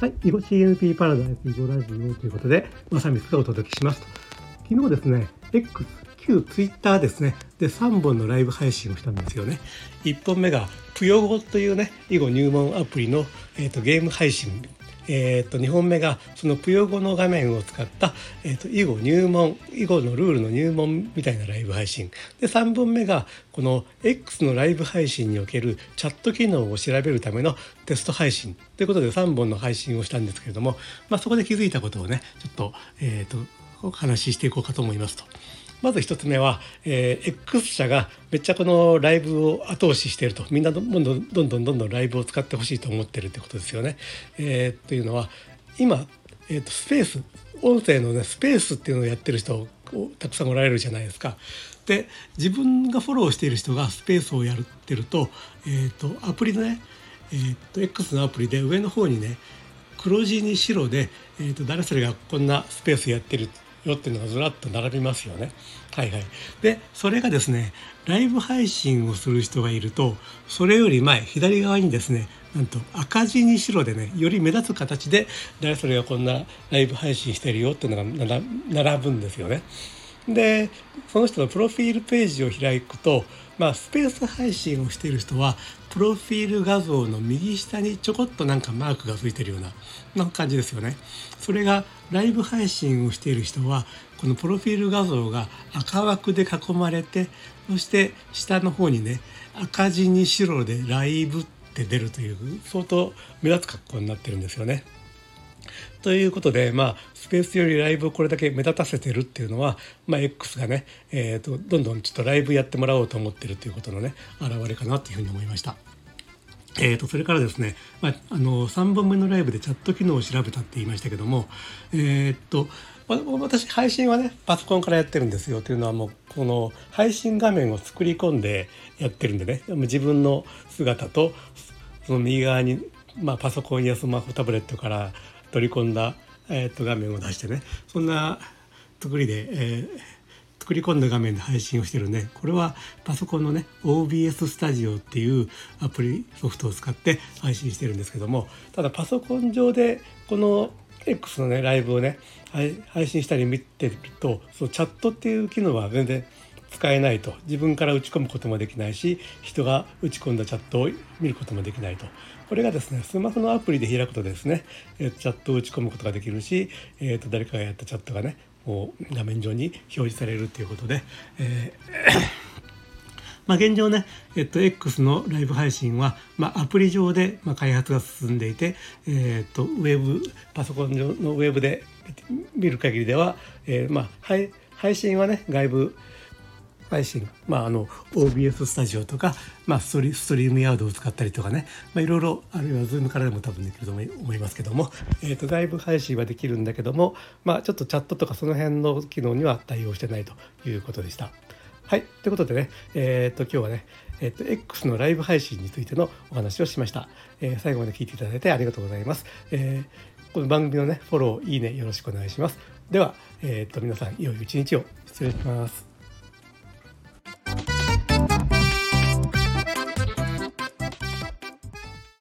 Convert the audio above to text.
はい、囲碁 CNP パラダイス囲碁ラジオということで、まさみつがお届けしますと。昨日ですね、X、旧 Twitter ですね、で3本のライブ配信をしたんですよね。1本目が、ぷよごというね、囲碁入門アプリの、えーと、ゲーム配信えーと、2本目がそのぷよ語の画面を使った、えーと、囲碁入門囲碁のルールの入門みたいなライブ配信で3本目がこの X のライブ配信におけるチャット機能を調べるためのテスト配信ということで3本の配信をしたんですけれども、まあ、そこで気づいたことをねちょっと,、えーとお話ししていこうかと思いますと。まず一つ目は、えー、X 社がめっちゃこのライブを後押ししているとみんなどんどんどんどんどんどんライブを使ってほしいと思ってるってことですよね。えー、というのは今、えーと、スペース音声のねスペースっていうのをやってる人たくさんおられるじゃないですか。で自分がフォローしている人がスペースをやってると,、えーと、アプリのね、えーと、X のアプリで上の方にね黒字に白で、えーと誰それがこんなスペースやってるよっていうのがずらっと並びますよね。はいはい。で、それがですね、ライブ配信をする人がいると、それより前、左側にですね、なんと赤字に白でね、より目立つ形で、誰それがこんなライブ配信してるよっていうのが並ぶんですよね。で、その人のプロフィールページを開くと、まあ、スペース配信をしている人は、プロフィール画像の右下にちょこっとなんかマークがついてるような、な感じですよね。それがライブ配信をしている人はこのプロフィール画像が赤枠で囲まれてそして下の方にね赤字に白でライブって出るという相当目立つ格好になってるんですよね。ということで、まあ、スペースよりライブをこれだけ目立たせてるっていうのは、まあ、X がね、えーと、どんどんちょっとライブやってもらおうと思ってるということのね表れかなというふうに思いました。えーと、それからですね、まあ、あの3本目のライブでチャット機能を調べたって言いましたけども、えー、っと私配信はねパソコンからやってるんですよというのはもうこの配信画面を作り込んでやってるんでね自分の姿とその右側に、まあ、パソコンやスマホタブレットから取り込んだ、えー、と画面を出してね。そんな作りで、えー作り込んだ画面で配信をしてるね。これはパソコンのね OBS スタジオっていうアプリソフトを使って配信してるんですけどもただパソコン上でこの X のねライブをね配信したり見てるとそのチャットっていう機能は全然使えないと。自分から打ち込むこともできないし人が打ち込んだチャットを見ることもできないと。これがですねスマホのアプリで開くとですねチャットを打ち込むことができるし、えー、と誰かがやったチャットがねこう画面上に表示されるということで、えーまあ、現状ね、えっと、X のライブ配信は、まあ、アプリ上で、まあ、開発が進んでいて、えっと、ウェブパソコン上のウェブで見る限りでは、えーまあ、配信はね外部配信、まあ、あの OBS スタジオとか、まあ、ストリームヤードを使ったりとかね、まあ、いろいろあるいは Zoom からでも多分できると思いますけども、えーと、外部配信はできるんだけども、まあ、ちょっとチャットとかその辺の機能には対応してないということでした。はい。ということでね、えっ、ー、と、今日はね、えっ、ー、と、X のライブ配信についてのお話をしました。えー、最後まで聞いていただいてありがとうございます。え、この番組のね、フォロー、いいね、よろしくお願いします。では、えっ、と、皆さん、良い一日を失礼します。